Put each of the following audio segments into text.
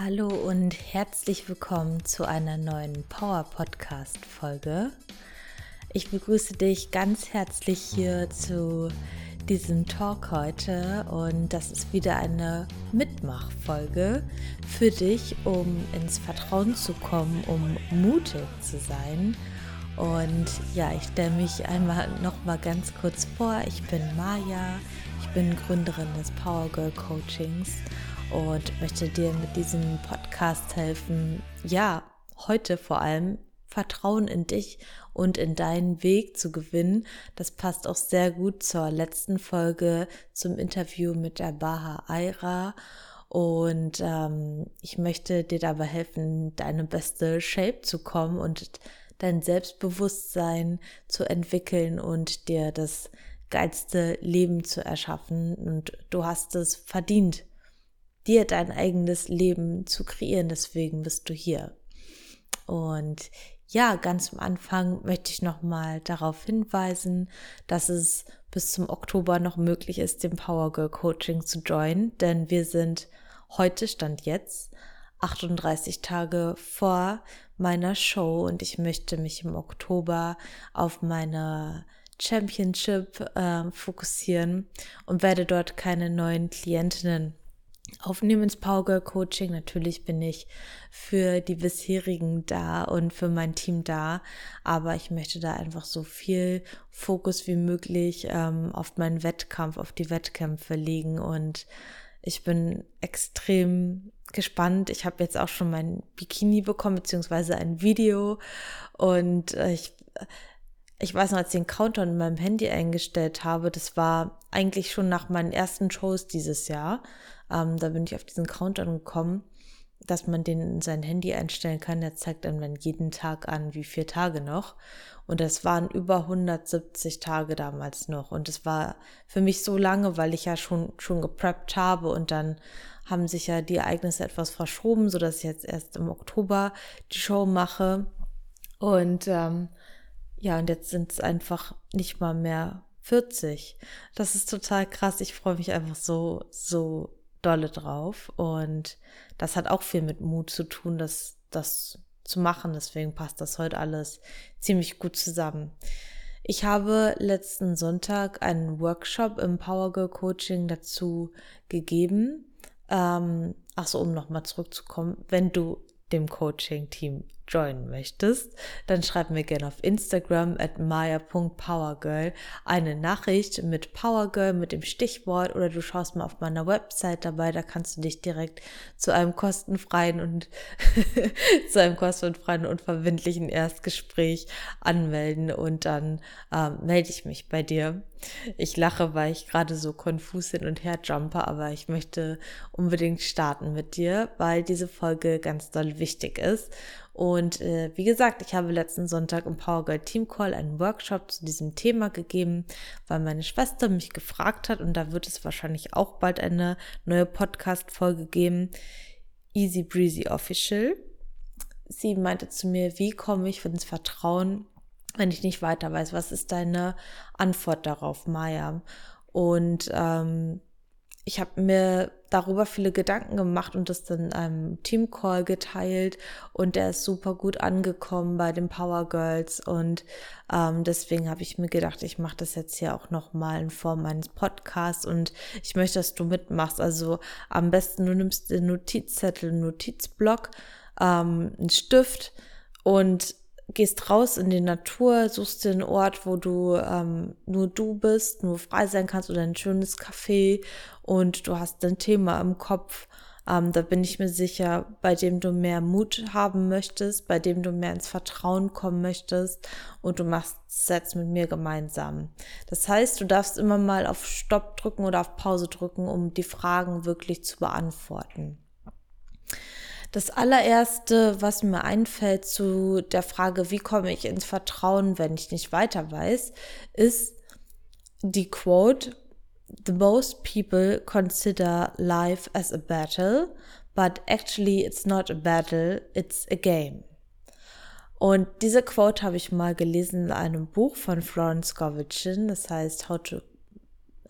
Hallo und herzlich willkommen zu einer neuen Power Podcast Folge. Ich begrüße dich ganz herzlich hier zu diesem Talk heute und das ist wieder eine Mitmachfolge für dich, um ins Vertrauen zu kommen, um mutig zu sein. Und ja, ich stelle mich einmal noch mal ganz kurz vor. Ich bin Maja, ich bin Gründerin des Power Girl Coachings und möchte dir mit diesem Podcast helfen, ja, heute vor allem Vertrauen in dich und in deinen Weg zu gewinnen. Das passt auch sehr gut zur letzten Folge zum Interview mit der Baha Aira. Und ähm, ich möchte dir dabei helfen, deine beste Shape zu kommen und dein Selbstbewusstsein zu entwickeln und dir das geilste Leben zu erschaffen. Und du hast es verdient, dir dein eigenes Leben zu kreieren. Deswegen bist du hier. Und ja, ganz am Anfang möchte ich nochmal darauf hinweisen, dass es bis zum Oktober noch möglich ist, dem Power Girl Coaching zu joinen, denn wir sind heute, stand jetzt, 38 Tage vor meiner Show und ich möchte mich im Oktober auf meine Championship äh, fokussieren und werde dort keine neuen Klientinnen aufnehmen ins Power Girl Coaching. Natürlich bin ich für die bisherigen da und für mein Team da, aber ich möchte da einfach so viel Fokus wie möglich ähm, auf meinen Wettkampf, auf die Wettkämpfe legen und ich bin extrem gespannt. Ich habe jetzt auch schon mein Bikini bekommen, beziehungsweise ein Video und äh, ich ich weiß noch, als ich den Countdown in meinem Handy eingestellt habe, das war eigentlich schon nach meinen ersten Shows dieses Jahr. Ähm, da bin ich auf diesen Countdown gekommen, dass man den in sein Handy einstellen kann. Der zeigt einem dann jeden Tag an, wie vier Tage noch. Und das waren über 170 Tage damals noch. Und es war für mich so lange, weil ich ja schon, schon gepreppt habe und dann haben sich ja die Ereignisse etwas verschoben, so dass ich jetzt erst im Oktober die Show mache. Und ähm, ja, und jetzt sind es einfach nicht mal mehr 40. Das ist total krass. Ich freue mich einfach so, so dolle drauf. Und das hat auch viel mit Mut zu tun, das, das zu machen. Deswegen passt das heute alles ziemlich gut zusammen. Ich habe letzten Sonntag einen Workshop im Power Girl Coaching dazu gegeben. Ähm, ach so, um nochmal zurückzukommen, wenn du dem Coaching-Team joinen möchtest, dann schreib mir gerne auf Instagram at maya.powergirl eine Nachricht mit Powergirl mit dem Stichwort oder du schaust mal auf meiner Website dabei, da kannst du dich direkt zu einem kostenfreien und zu einem kostenfreien und verbindlichen Erstgespräch anmelden und dann ähm, melde ich mich bei dir. Ich lache, weil ich gerade so konfus hin und her jumpe, aber ich möchte unbedingt starten mit dir, weil diese Folge ganz doll wichtig ist und äh, wie gesagt, ich habe letzten Sonntag im Power Girl Team Call einen Workshop zu diesem Thema gegeben, weil meine Schwester mich gefragt hat und da wird es wahrscheinlich auch bald eine neue Podcast-Folge geben. Easy Breezy Official. Sie meinte zu mir, wie komme ich ins Vertrauen, wenn ich nicht weiter weiß? Was ist deine Antwort darauf, Maya? Und ähm, ich habe mir darüber viele Gedanken gemacht und das dann in einem Teamcall geteilt und der ist super gut angekommen bei den Power Girls und ähm, deswegen habe ich mir gedacht, ich mache das jetzt hier auch nochmal in Form meines Podcasts und ich möchte, dass du mitmachst. Also am besten du nimmst den Notizzettel, Notizblock, ähm, einen Stift und gehst raus in die Natur, suchst dir einen Ort, wo du ähm, nur du bist, nur frei sein kannst oder ein schönes Café und du hast ein Thema im Kopf. Ähm, da bin ich mir sicher, bei dem du mehr Mut haben möchtest, bei dem du mehr ins Vertrauen kommen möchtest und du machst es jetzt mit mir gemeinsam. Das heißt, du darfst immer mal auf Stopp drücken oder auf Pause drücken, um die Fragen wirklich zu beantworten. Das allererste, was mir einfällt zu der Frage, wie komme ich ins Vertrauen, wenn ich nicht weiter weiß, ist die Quote, The most people consider life as a battle, but actually it's not a battle, it's a game. Und diese Quote habe ich mal gelesen in einem Buch von Florence Govichin, das heißt How to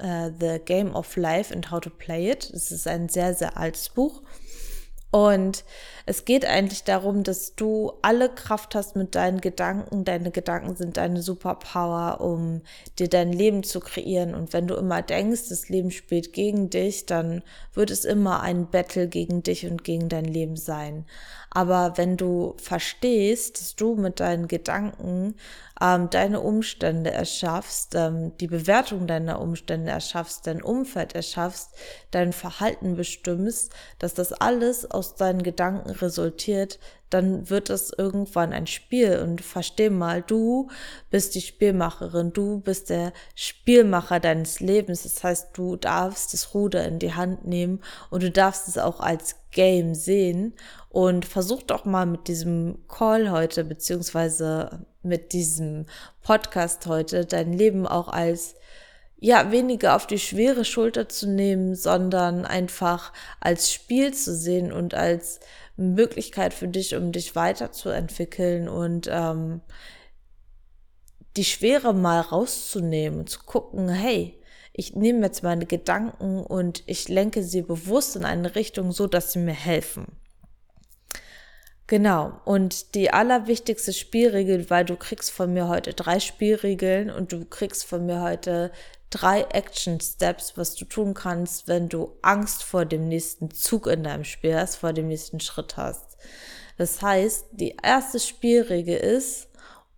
uh, The Game of Life and How to Play It. Es ist ein sehr, sehr altes Buch. Und es geht eigentlich darum, dass du alle Kraft hast mit deinen Gedanken. Deine Gedanken sind deine Superpower, um dir dein Leben zu kreieren. Und wenn du immer denkst, das Leben spielt gegen dich, dann wird es immer ein Battle gegen dich und gegen dein Leben sein. Aber wenn du verstehst, dass du mit deinen Gedanken ähm, deine Umstände erschaffst, ähm, die Bewertung deiner Umstände erschaffst, dein Umfeld erschaffst, dein Verhalten bestimmst, dass das alles aus deinen Gedanken resultiert, dann wird das irgendwann ein Spiel. Und versteh mal, du bist die Spielmacherin, du bist der Spielmacher deines Lebens. Das heißt, du darfst das Ruder in die Hand nehmen und du darfst es auch als Game sehen. Und versuch doch mal mit diesem Call heute, beziehungsweise mit diesem Podcast heute, dein Leben auch als ja, weniger auf die schwere Schulter zu nehmen, sondern einfach als Spiel zu sehen und als Möglichkeit für dich, um dich weiterzuentwickeln und ähm, die Schwere mal rauszunehmen und zu gucken, hey, ich nehme jetzt meine Gedanken und ich lenke sie bewusst in eine Richtung, so dass sie mir helfen. Genau. Und die allerwichtigste Spielregel, weil du kriegst von mir heute drei Spielregeln und du kriegst von mir heute drei Action Steps, was du tun kannst, wenn du Angst vor dem nächsten Zug in deinem Spiel hast, vor dem nächsten Schritt hast. Das heißt, die erste Spielregel ist,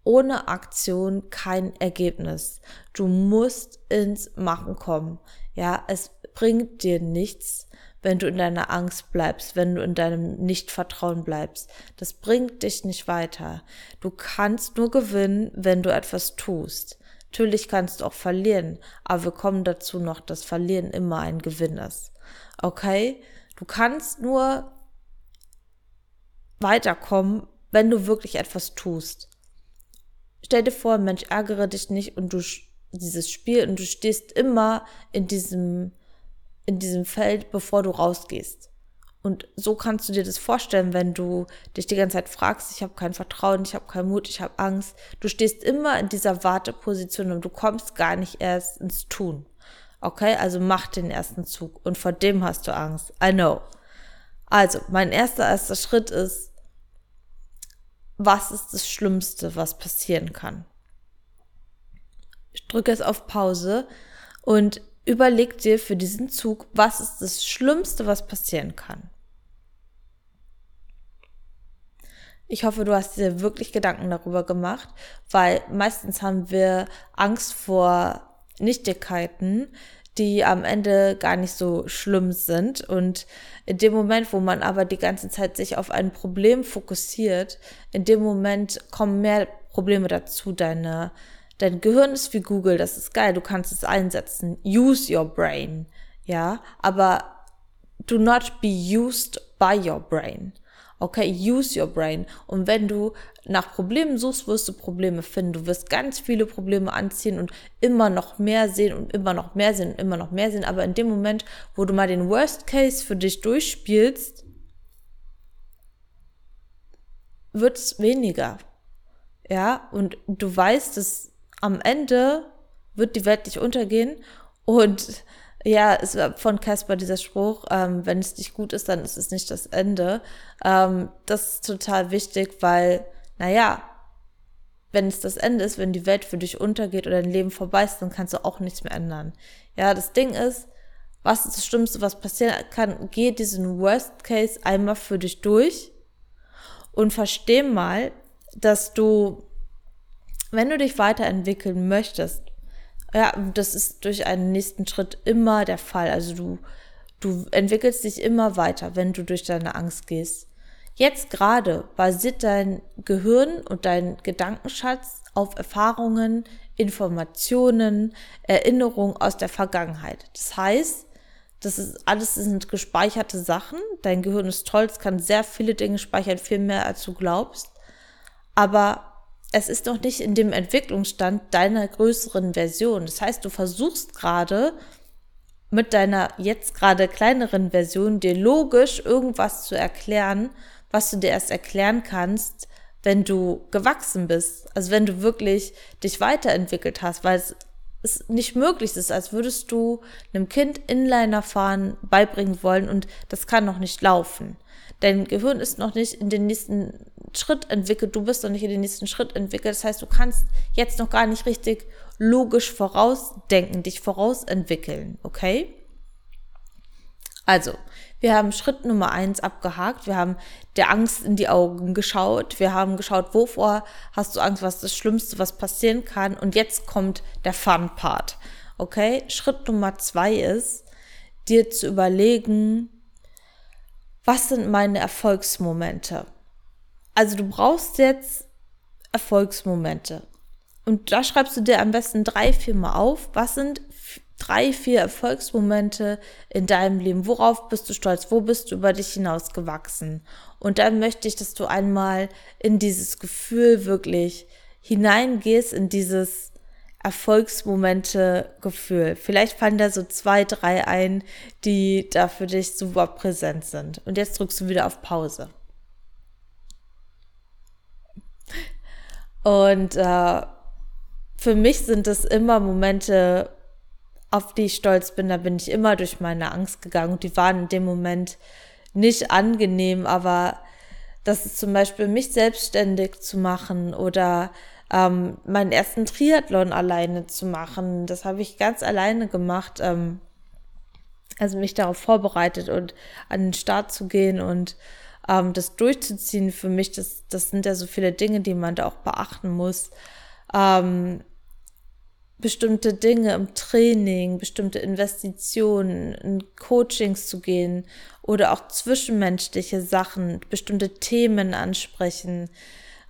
ohne Aktion kein Ergebnis. Du musst ins Machen kommen. Ja, es bringt dir nichts, wenn du in deiner Angst bleibst, wenn du in deinem Nichtvertrauen bleibst. Das bringt dich nicht weiter. Du kannst nur gewinnen, wenn du etwas tust. Natürlich kannst du auch verlieren, aber wir kommen dazu noch, dass Verlieren immer ein Gewinn ist. Okay? Du kannst nur weiterkommen, wenn du wirklich etwas tust. Stell dir vor, Mensch, ärgere dich nicht und du dieses Spiel und du stehst immer in diesem in diesem Feld, bevor du rausgehst. Und so kannst du dir das vorstellen, wenn du dich die ganze Zeit fragst, ich habe kein Vertrauen, ich habe keinen Mut, ich habe Angst. Du stehst immer in dieser Warteposition und du kommst gar nicht erst ins Tun. Okay, also mach den ersten Zug und vor dem hast du Angst. I know. Also, mein erster erster Schritt ist, was ist das Schlimmste, was passieren kann? Ich drücke jetzt auf Pause und überleg dir für diesen Zug, was ist das Schlimmste, was passieren kann. Ich hoffe, du hast dir wirklich Gedanken darüber gemacht, weil meistens haben wir Angst vor Nichtigkeiten, die am Ende gar nicht so schlimm sind. Und in dem Moment, wo man aber die ganze Zeit sich auf ein Problem fokussiert, in dem Moment kommen mehr Probleme dazu. Deine, dein Gehirn ist wie Google, das ist geil, du kannst es einsetzen. Use your brain. Ja, aber do not be used by your brain. Okay, use your brain. Und wenn du nach Problemen suchst, wirst du Probleme finden. Du wirst ganz viele Probleme anziehen und immer noch mehr sehen und immer noch mehr sehen und immer noch mehr sehen. Aber in dem Moment, wo du mal den Worst Case für dich durchspielst, wird es weniger. Ja, und du weißt, dass am Ende wird die Welt nicht untergehen und ja, es war von Casper dieser Spruch, ähm, wenn es nicht gut ist, dann ist es nicht das Ende. Ähm, das ist total wichtig, weil, naja, wenn es das Ende ist, wenn die Welt für dich untergeht oder dein Leben vorbei ist, dann kannst du auch nichts mehr ändern. Ja, das Ding ist, was ist das Schlimmste, was passieren kann? Geh diesen Worst Case einmal für dich durch und versteh mal, dass du, wenn du dich weiterentwickeln möchtest, ja, das ist durch einen nächsten Schritt immer der Fall. Also du, du entwickelst dich immer weiter, wenn du durch deine Angst gehst. Jetzt gerade basiert dein Gehirn und dein Gedankenschatz auf Erfahrungen, Informationen, Erinnerungen aus der Vergangenheit. Das heißt, das ist alles sind gespeicherte Sachen. Dein Gehirn ist toll, es kann sehr viele Dinge speichern, viel mehr als du glaubst. Aber es ist noch nicht in dem Entwicklungsstand deiner größeren Version. Das heißt, du versuchst gerade mit deiner jetzt gerade kleineren Version dir logisch irgendwas zu erklären, was du dir erst erklären kannst, wenn du gewachsen bist. Also wenn du wirklich dich weiterentwickelt hast, weil es, es nicht möglich ist, als würdest du einem Kind Inliner fahren beibringen wollen und das kann noch nicht laufen. Dein Gehirn ist noch nicht in den nächsten Schritt entwickelt, du bist noch nicht in den nächsten Schritt entwickelt. Das heißt, du kannst jetzt noch gar nicht richtig logisch vorausdenken, dich vorausentwickeln, okay? Also, wir haben Schritt Nummer eins abgehakt. Wir haben der Angst in die Augen geschaut. Wir haben geschaut, wovor hast du Angst, was ist das Schlimmste, was passieren kann. Und jetzt kommt der Fun-Part. Okay? Schritt Nummer zwei ist, dir zu überlegen, was sind meine Erfolgsmomente? Also du brauchst jetzt Erfolgsmomente. Und da schreibst du dir am besten drei, vier Mal auf, was sind drei, vier Erfolgsmomente in deinem Leben. Worauf bist du stolz? Wo bist du über dich hinaus gewachsen? Und dann möchte ich, dass du einmal in dieses Gefühl wirklich hineingehst, in dieses Erfolgsmomente-Gefühl. Vielleicht fallen da so zwei, drei ein, die da für dich super präsent sind. Und jetzt drückst du wieder auf Pause. Und äh, für mich sind es immer Momente, auf die ich stolz bin, da bin ich immer durch meine Angst gegangen die waren in dem Moment nicht angenehm, aber das ist zum Beispiel mich selbstständig zu machen oder ähm, meinen ersten Triathlon alleine zu machen. Das habe ich ganz alleine gemacht. Ähm, also mich darauf vorbereitet und an den Start zu gehen und ähm, das durchzuziehen für mich, das, das sind ja so viele Dinge, die man da auch beachten muss. Ähm, bestimmte Dinge im Training, bestimmte Investitionen, in Coachings zu gehen oder auch zwischenmenschliche Sachen, bestimmte Themen ansprechen.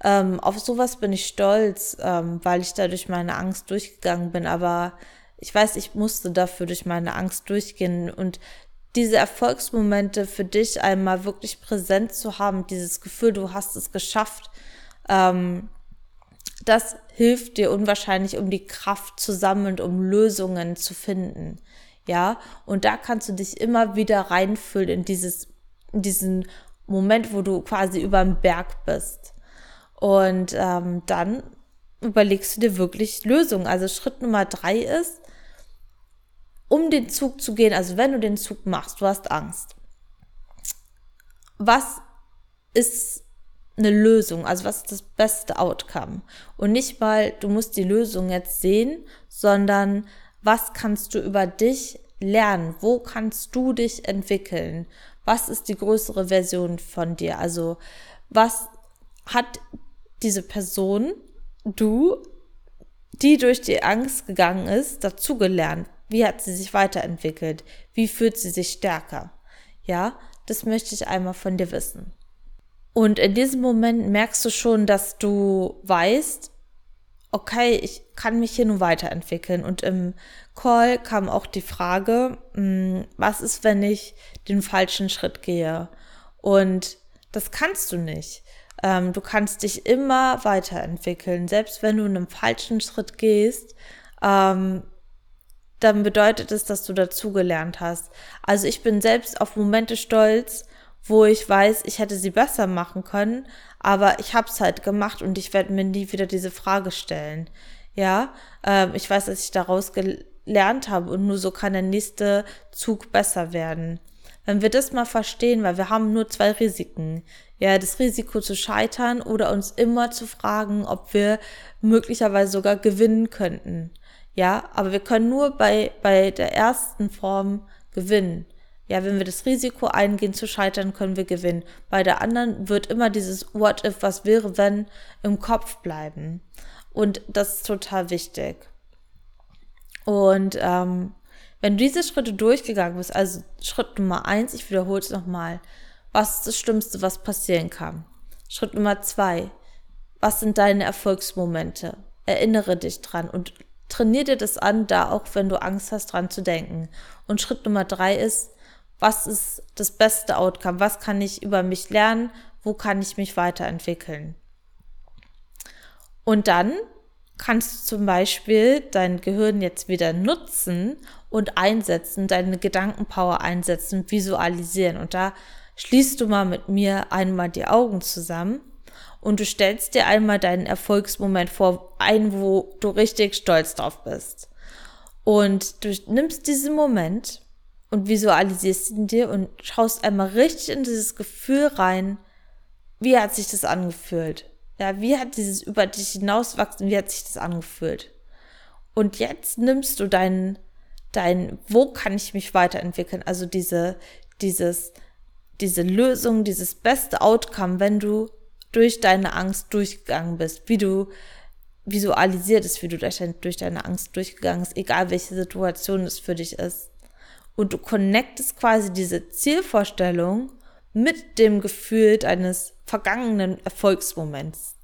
Ähm, auf sowas bin ich stolz, ähm, weil ich da durch meine Angst durchgegangen bin. Aber ich weiß, ich musste dafür durch meine Angst durchgehen und diese Erfolgsmomente für dich einmal wirklich präsent zu haben, dieses Gefühl, du hast es geschafft, ähm, das hilft dir unwahrscheinlich, um die Kraft zu sammeln, um Lösungen zu finden. Ja, und da kannst du dich immer wieder reinfüllen in dieses, in diesen Moment, wo du quasi über dem Berg bist. Und ähm, dann überlegst du dir wirklich Lösungen. Also Schritt Nummer drei ist, um den Zug zu gehen, also wenn du den Zug machst, du hast Angst. Was ist eine Lösung, also was ist das beste Outcome? Und nicht mal, du musst die Lösung jetzt sehen, sondern was kannst du über dich lernen? Wo kannst du dich entwickeln? Was ist die größere Version von dir? Also was hat diese Person, du, die durch die Angst gegangen ist, dazugelernt? Wie hat sie sich weiterentwickelt? Wie fühlt sie sich stärker? Ja, das möchte ich einmal von dir wissen. Und in diesem Moment merkst du schon, dass du weißt, okay, ich kann mich hier nun weiterentwickeln. Und im Call kam auch die Frage, hm, was ist, wenn ich den falschen Schritt gehe? Und das kannst du nicht. Ähm, du kannst dich immer weiterentwickeln. Selbst wenn du einen falschen Schritt gehst, ähm, dann bedeutet es, dass du dazugelernt hast. Also ich bin selbst auf Momente stolz, wo ich weiß, ich hätte sie besser machen können, aber ich habe es halt gemacht und ich werde mir nie wieder diese Frage stellen. Ja, ähm, ich weiß, dass ich daraus gelernt habe und nur so kann der nächste Zug besser werden. Wenn wir das mal verstehen, weil wir haben nur zwei Risiken. Ja, das Risiko zu scheitern oder uns immer zu fragen, ob wir möglicherweise sogar gewinnen könnten. Ja, aber wir können nur bei, bei der ersten Form gewinnen. Ja, wenn wir das Risiko eingehen zu scheitern, können wir gewinnen. Bei der anderen wird immer dieses What if, was wäre, wenn im Kopf bleiben. Und das ist total wichtig. Und ähm, wenn du diese Schritte durchgegangen bist, also Schritt Nummer eins, ich wiederhole es nochmal, was ist das Schlimmste, was passieren kann? Schritt Nummer zwei, was sind deine Erfolgsmomente? Erinnere dich dran und trainier dir das an, da auch wenn du Angst hast, dran zu denken. Und Schritt Nummer drei ist, was ist das beste Outcome? Was kann ich über mich lernen? Wo kann ich mich weiterentwickeln? Und dann kannst du zum Beispiel dein Gehirn jetzt wieder nutzen und einsetzen, deine Gedankenpower einsetzen, visualisieren. Und da schließt du mal mit mir einmal die Augen zusammen und du stellst dir einmal deinen Erfolgsmoment vor, einen, wo du richtig stolz drauf bist. Und du nimmst diesen Moment und visualisierst ihn dir und schaust einmal richtig in dieses Gefühl rein. Wie hat sich das angefühlt? Ja, wie hat dieses über dich hinauswachsen, wie hat sich das angefühlt? Und jetzt nimmst du deinen, dein, wo kann ich mich weiterentwickeln? Also diese, dieses, diese Lösung, dieses beste Outcome, wenn du durch deine Angst durchgegangen bist, wie du visualisiert ist, wie du durch, durch deine Angst durchgegangen bist, egal welche Situation es für dich ist. Und du connectest quasi diese Zielvorstellung mit dem Gefühl deines vergangenen Erfolgsmoments.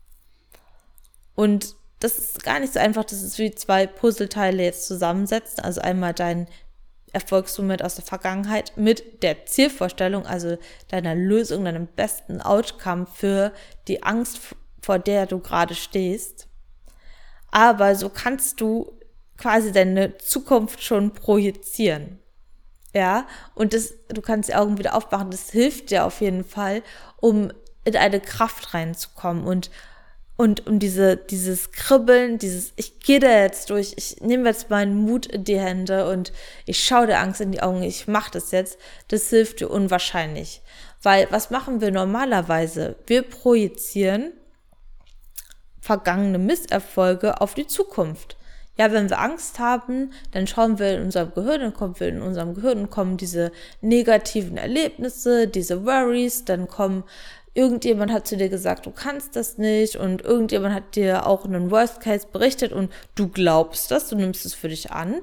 Und das ist gar nicht so einfach, das ist wie zwei Puzzleteile jetzt zusammensetzen. Also einmal dein Erfolgsmoment aus der Vergangenheit mit der Zielvorstellung, also deiner Lösung, deinem besten Outcome für die Angst, vor der du gerade stehst. Aber so kannst du quasi deine Zukunft schon projizieren. Ja, und das, du kannst die Augen wieder aufmachen, das hilft dir auf jeden Fall, um in eine Kraft reinzukommen und und um diese, dieses Kribbeln, dieses, ich gehe da jetzt durch, ich nehme jetzt meinen Mut in die Hände und ich schaue der Angst in die Augen, ich mache das jetzt, das hilft dir unwahrscheinlich. Weil was machen wir normalerweise? Wir projizieren vergangene Misserfolge auf die Zukunft. Ja, wenn wir Angst haben, dann schauen wir in unserem Gehirn, dann kommen wir in unserem Gehirn, kommen diese negativen Erlebnisse, diese Worries, dann kommen irgendjemand hat zu dir gesagt, du kannst das nicht und irgendjemand hat dir auch einen Worst Case berichtet und du glaubst das, du nimmst es für dich an.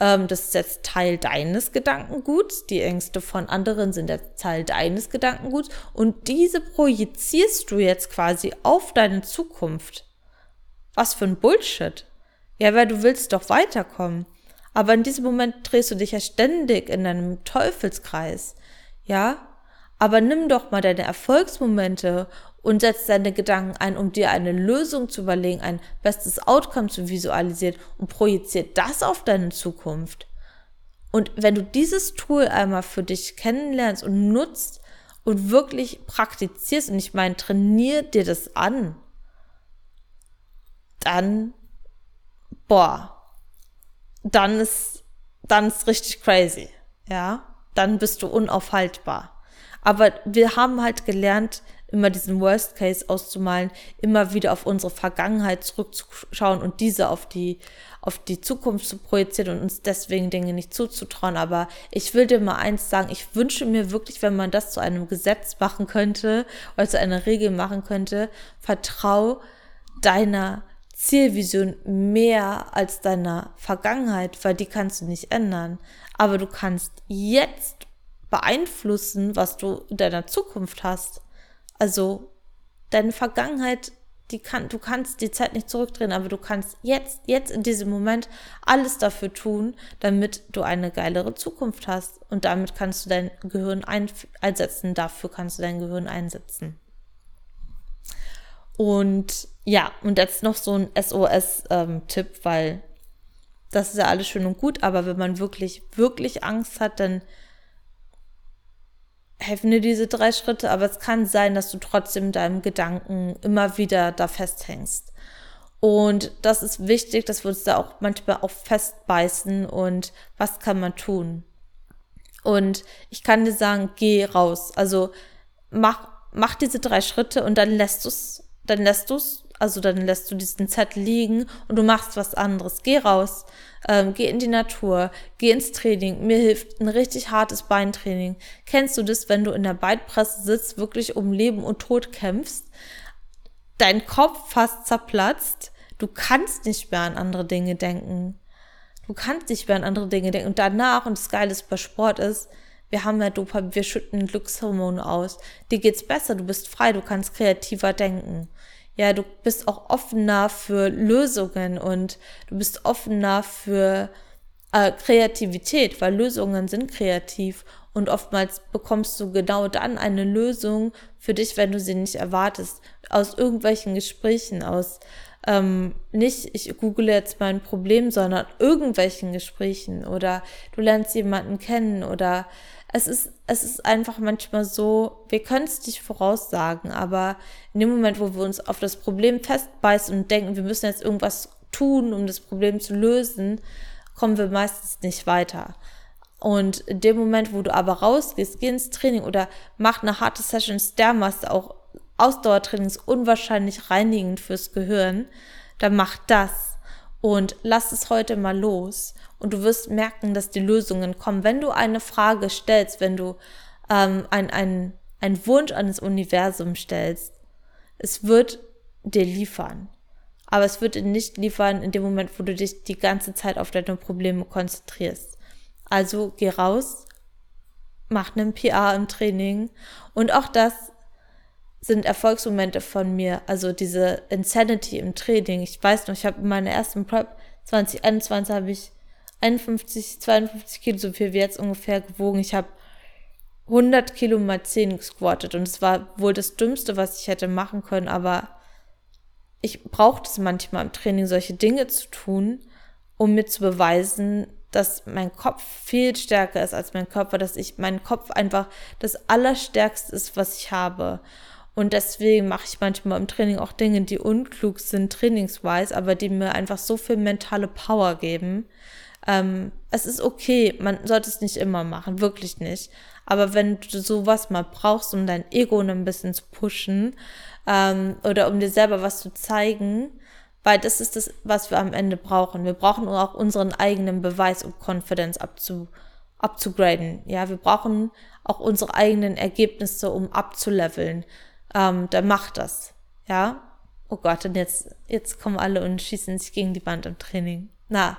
Ähm, das ist jetzt Teil deines Gedankenguts. Die Ängste von anderen sind jetzt Teil deines Gedankenguts und diese projizierst du jetzt quasi auf deine Zukunft. Was für ein Bullshit. Ja, weil du willst doch weiterkommen. Aber in diesem Moment drehst du dich ja ständig in einem Teufelskreis. Ja, aber nimm doch mal deine Erfolgsmomente und setz deine Gedanken ein, um dir eine Lösung zu überlegen, ein bestes Outcome zu visualisieren und projiziere das auf deine Zukunft. Und wenn du dieses Tool einmal für dich kennenlernst und nutzt und wirklich praktizierst, und ich meine, trainier dir das an, dann, boah, dann ist, dann ist richtig crazy, ja, dann bist du unaufhaltbar. Aber wir haben halt gelernt, immer diesen Worst Case auszumalen, immer wieder auf unsere Vergangenheit zurückzuschauen und diese auf die, auf die Zukunft zu projizieren und uns deswegen Dinge nicht zuzutrauen. Aber ich will dir mal eins sagen, ich wünsche mir wirklich, wenn man das zu einem Gesetz machen könnte oder zu einer Regel machen könnte, vertrau deiner Zielvision mehr als deiner Vergangenheit, weil die kannst du nicht ändern. Aber du kannst jetzt beeinflussen, was du in deiner Zukunft hast. Also deine Vergangenheit, die kann, du kannst die Zeit nicht zurückdrehen, aber du kannst jetzt, jetzt in diesem Moment alles dafür tun, damit du eine geilere Zukunft hast. Und damit kannst du dein Gehirn ein, einsetzen. Dafür kannst du dein Gehirn einsetzen. Und ja, und jetzt noch so ein SOS-Tipp, ähm, weil das ist ja alles schön und gut, aber wenn man wirklich, wirklich Angst hat, dann helfen dir diese drei Schritte, aber es kann sein, dass du trotzdem deinem Gedanken immer wieder da festhängst. Und das ist wichtig, dass wir uns da auch manchmal auch festbeißen und was kann man tun? Und ich kann dir sagen, geh raus. Also mach, mach diese drei Schritte und dann lässt du es, dann lässt du es also dann lässt du diesen Zettel liegen und du machst was anderes. Geh raus, ähm, geh in die Natur, geh ins Training. Mir hilft ein richtig hartes Beintraining. Kennst du das, wenn du in der Beinpresse sitzt, wirklich um Leben und Tod kämpfst, dein Kopf fast zerplatzt, du kannst nicht mehr an andere Dinge denken. Du kannst nicht mehr an andere Dinge denken. Und danach, und das Geile bei Sport ist, wir haben ja Dopamin, wir schütten Glückshormone aus. Dir geht's besser, du bist frei, du kannst kreativer denken ja, du bist auch offener für Lösungen und du bist offener für äh, Kreativität, weil Lösungen sind kreativ und oftmals bekommst du genau dann eine Lösung für dich, wenn du sie nicht erwartest, aus irgendwelchen Gesprächen, aus ähm, nicht, ich google jetzt mein Problem, sondern irgendwelchen Gesprächen oder du lernst jemanden kennen oder es ist, es ist einfach manchmal so, wir können es nicht voraussagen, aber in dem Moment, wo wir uns auf das Problem festbeißen und denken, wir müssen jetzt irgendwas tun, um das Problem zu lösen, kommen wir meistens nicht weiter. Und in dem Moment, wo du aber rausgehst, geh ins Training oder mach eine harte Session Stairmaster, auch Ausdauertraining ist unwahrscheinlich reinigend fürs Gehirn, dann mach das und lass es heute mal los. Und du wirst merken, dass die Lösungen kommen. Wenn du eine Frage stellst, wenn du ähm, ein, ein, ein Wunsch an das Universum stellst, es wird dir liefern. Aber es wird dir nicht liefern in dem Moment, wo du dich die ganze Zeit auf deine Probleme konzentrierst. Also geh raus, mach einen PR im Training und auch das sind Erfolgsmomente von mir, also diese Insanity im Training. Ich weiß noch, ich habe in meiner ersten Prep 2021 habe ich 51, 52 Kilo, so viel wie jetzt ungefähr gewogen. Ich habe 100 Kilo mal 10 gesquattet und es war wohl das Dümmste, was ich hätte machen können, aber ich brauchte es manchmal im Training, solche Dinge zu tun, um mir zu beweisen, dass mein Kopf viel stärker ist als mein Körper, dass ich mein Kopf einfach das Allerstärkste ist, was ich habe. Und deswegen mache ich manchmal im Training auch Dinge, die unklug sind, trainingswise, aber die mir einfach so viel mentale Power geben. Ähm, es ist okay, man sollte es nicht immer machen, wirklich nicht. Aber wenn du sowas mal brauchst, um dein Ego ein bisschen zu pushen ähm, oder um dir selber was zu zeigen, weil das ist das, was wir am Ende brauchen. Wir brauchen auch unseren eigenen Beweis, um Confidence abzu, abzugraden. Ja, wir brauchen auch unsere eigenen Ergebnisse, um abzuleveln. Ähm, dann macht das. Ja. Oh Gott, und jetzt, jetzt kommen alle und schießen sich gegen die Wand im Training. Na,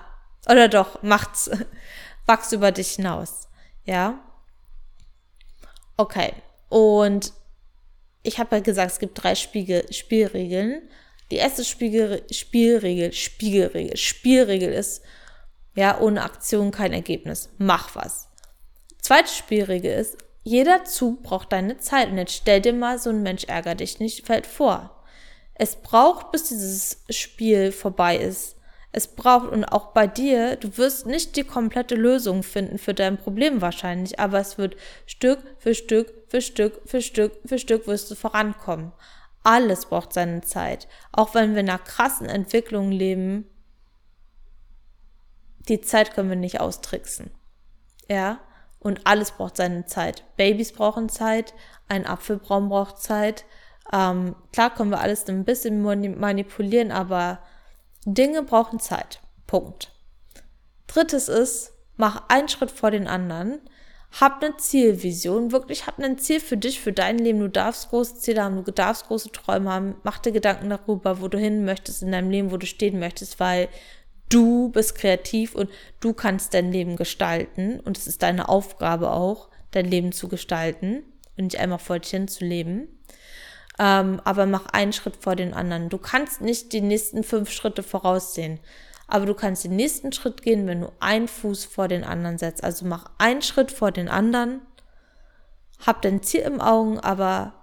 oder doch, macht's. Wachs über dich hinaus. Ja. Okay. Und ich habe ja gesagt, es gibt drei Spiegel Spielregeln. Die erste Spiegel Spielregel, Spiegelregel, Spielregel ist, ja, ohne Aktion kein Ergebnis. Mach was. Zweite Spielregel ist, jeder Zug braucht deine Zeit. Und jetzt stell dir mal, so ein Mensch ärgert dich nicht, fällt vor. Es braucht, bis dieses Spiel vorbei ist. Es braucht, und auch bei dir, du wirst nicht die komplette Lösung finden für dein Problem wahrscheinlich, aber es wird Stück für Stück für Stück für Stück für Stück wirst du vorankommen. Alles braucht seine Zeit. Auch wenn wir einer krassen Entwicklung leben, die Zeit können wir nicht austricksen. Ja? Und alles braucht seine Zeit. Babys brauchen Zeit, ein Apfelbaum braucht Zeit. Ähm, klar können wir alles ein bisschen manipulieren, aber Dinge brauchen Zeit. Punkt. Drittes ist, mach einen Schritt vor den anderen hab eine Zielvision, wirklich hab ein Ziel für dich, für dein Leben. Du darfst große Ziele haben, du darfst große Träume haben. Mach dir Gedanken darüber, wo du hin möchtest in deinem Leben, wo du stehen möchtest, weil du bist kreativ und du kannst dein Leben gestalten und es ist deine Aufgabe auch, dein Leben zu gestalten und nicht einmal vor dich hin zu leben. Ähm, aber mach einen Schritt vor den anderen. Du kannst nicht die nächsten fünf Schritte voraussehen. Aber du kannst den nächsten Schritt gehen, wenn du einen Fuß vor den anderen setzt. Also mach einen Schritt vor den anderen, hab dein Ziel im Augen, aber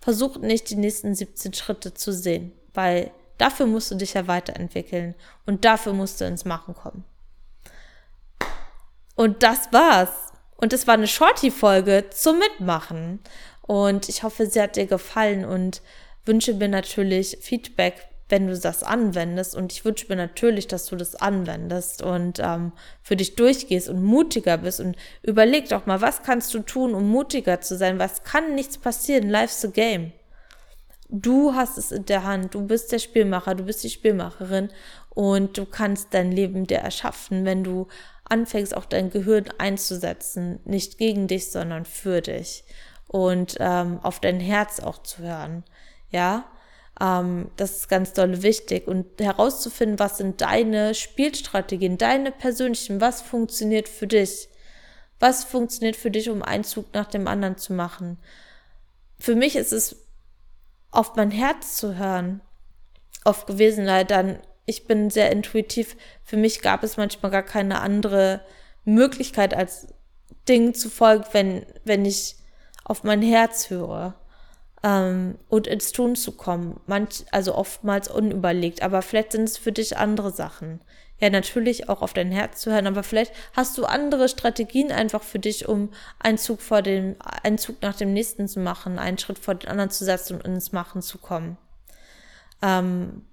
versuch nicht die nächsten 17 Schritte zu sehen, weil dafür musst du dich ja weiterentwickeln und dafür musst du ins Machen kommen. Und das war's. Und es war eine Shorty-Folge zum Mitmachen. Und ich hoffe, sie hat dir gefallen und wünsche mir natürlich Feedback wenn du das anwendest. Und ich wünsche mir natürlich, dass du das anwendest und ähm, für dich durchgehst und mutiger bist. Und überleg doch mal, was kannst du tun, um mutiger zu sein? Was kann nichts passieren? Life's a game. Du hast es in der Hand. Du bist der Spielmacher, du bist die Spielmacherin und du kannst dein Leben dir erschaffen, wenn du anfängst, auch dein Gehirn einzusetzen. Nicht gegen dich, sondern für dich. Und ähm, auf dein Herz auch zu hören. Ja, ähm, das ist ganz doll wichtig. Und herauszufinden, was sind deine Spielstrategien, deine persönlichen, was funktioniert für dich? Was funktioniert für dich, um einen Zug nach dem anderen zu machen? Für mich ist es auf mein Herz zu hören, oft gewesen, weil dann, ich bin sehr intuitiv. Für mich gab es manchmal gar keine andere Möglichkeit, als Dingen zu folgen, wenn, wenn ich auf mein Herz höre ähm, und ins Tun zu kommen. Manch, also oftmals unüberlegt, aber vielleicht sind es für dich andere Sachen. Ja, natürlich auch auf dein Herz zu hören, aber vielleicht hast du andere Strategien einfach für dich, um einen Zug vor dem, einen Zug nach dem nächsten zu machen, einen Schritt vor den anderen zu setzen und ins Machen zu kommen. Ähm,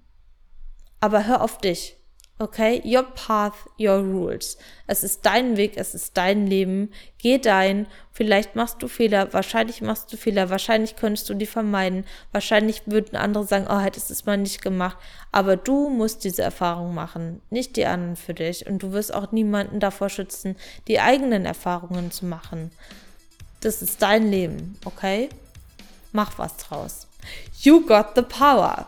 aber hör auf dich Okay, your path, your rules. Es ist dein Weg, es ist dein Leben. Geh dein. Vielleicht machst du Fehler, wahrscheinlich machst du Fehler, wahrscheinlich könntest du die vermeiden. Wahrscheinlich würden andere sagen, oh, hättest es mal nicht gemacht. Aber du musst diese Erfahrung machen, nicht die anderen für dich. Und du wirst auch niemanden davor schützen, die eigenen Erfahrungen zu machen. Das ist dein Leben, okay? Mach was draus. You got the power.